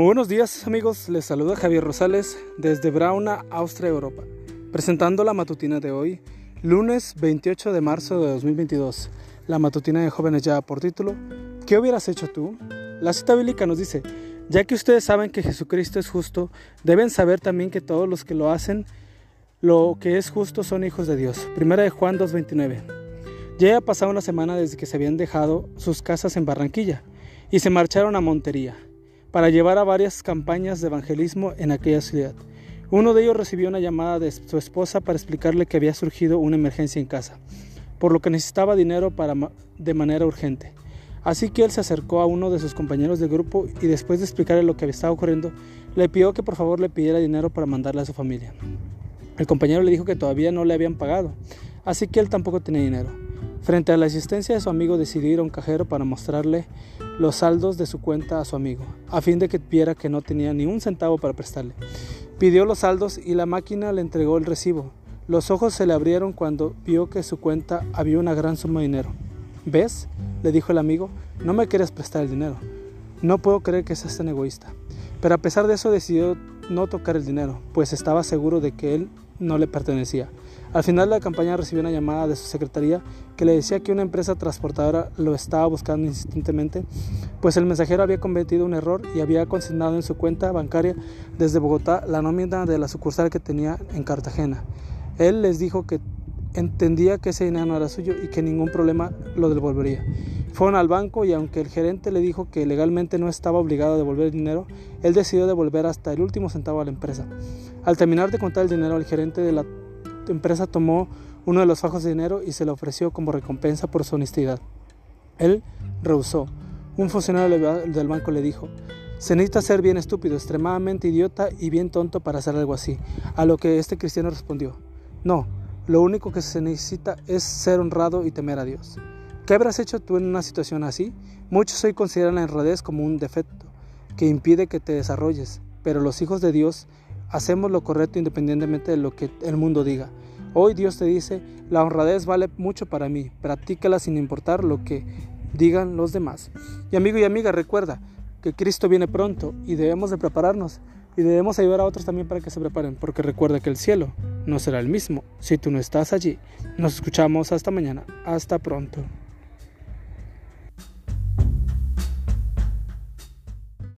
Buenos días amigos, les saluda Javier Rosales desde Brauna, Austria, Europa, presentando la matutina de hoy, lunes 28 de marzo de 2022. La matutina de jóvenes ya por título, ¿qué hubieras hecho tú? La cita bíblica nos dice, ya que ustedes saben que Jesucristo es justo, deben saber también que todos los que lo hacen, lo que es justo son hijos de Dios. Primera de Juan 2.29. Ya ha pasado una semana desde que se habían dejado sus casas en Barranquilla y se marcharon a Montería para llevar a varias campañas de evangelismo en aquella ciudad. Uno de ellos recibió una llamada de su esposa para explicarle que había surgido una emergencia en casa, por lo que necesitaba dinero para de manera urgente. Así que él se acercó a uno de sus compañeros de grupo y después de explicarle lo que estaba ocurriendo, le pidió que por favor le pidiera dinero para mandarle a su familia. El compañero le dijo que todavía no le habían pagado, así que él tampoco tenía dinero. Frente a la asistencia de su amigo decidió ir a un cajero para mostrarle los saldos de su cuenta a su amigo, a fin de que viera que no tenía ni un centavo para prestarle. Pidió los saldos y la máquina le entregó el recibo. Los ojos se le abrieron cuando vio que su cuenta había una gran suma de dinero. ¿Ves? le dijo el amigo, no me quieres prestar el dinero. No puedo creer que seas tan egoísta. Pero a pesar de eso decidió no tocar el dinero, pues estaba seguro de que él no le pertenecía. Al final de la campaña recibió una llamada de su secretaría que le decía que una empresa transportadora lo estaba buscando insistentemente, pues el mensajero había cometido un error y había consignado en su cuenta bancaria desde Bogotá la nómina de la sucursal que tenía en Cartagena. Él les dijo que entendía que ese dinero no era suyo y que ningún problema lo devolvería. Fueron al banco y aunque el gerente le dijo que legalmente no estaba obligado a devolver el dinero, él decidió devolver hasta el último centavo a la empresa. Al terminar de contar el dinero, el gerente de la empresa tomó uno de los fajos de dinero y se le ofreció como recompensa por su honestidad. Él rehusó. Un funcionario del banco le dijo, se necesita ser bien estúpido, extremadamente idiota y bien tonto para hacer algo así. A lo que este cristiano respondió, no, lo único que se necesita es ser honrado y temer a Dios. ¿Qué habrás hecho tú en una situación así? Muchos hoy consideran la honradez como un defecto que impide que te desarrolles, pero los hijos de Dios hacemos lo correcto independientemente de lo que el mundo diga. Hoy Dios te dice, la honradez vale mucho para mí, practícala sin importar lo que digan los demás. Y amigo y amiga, recuerda que Cristo viene pronto y debemos de prepararnos y debemos ayudar a otros también para que se preparen, porque recuerda que el cielo no será el mismo si tú no estás allí. Nos escuchamos hasta mañana. Hasta pronto.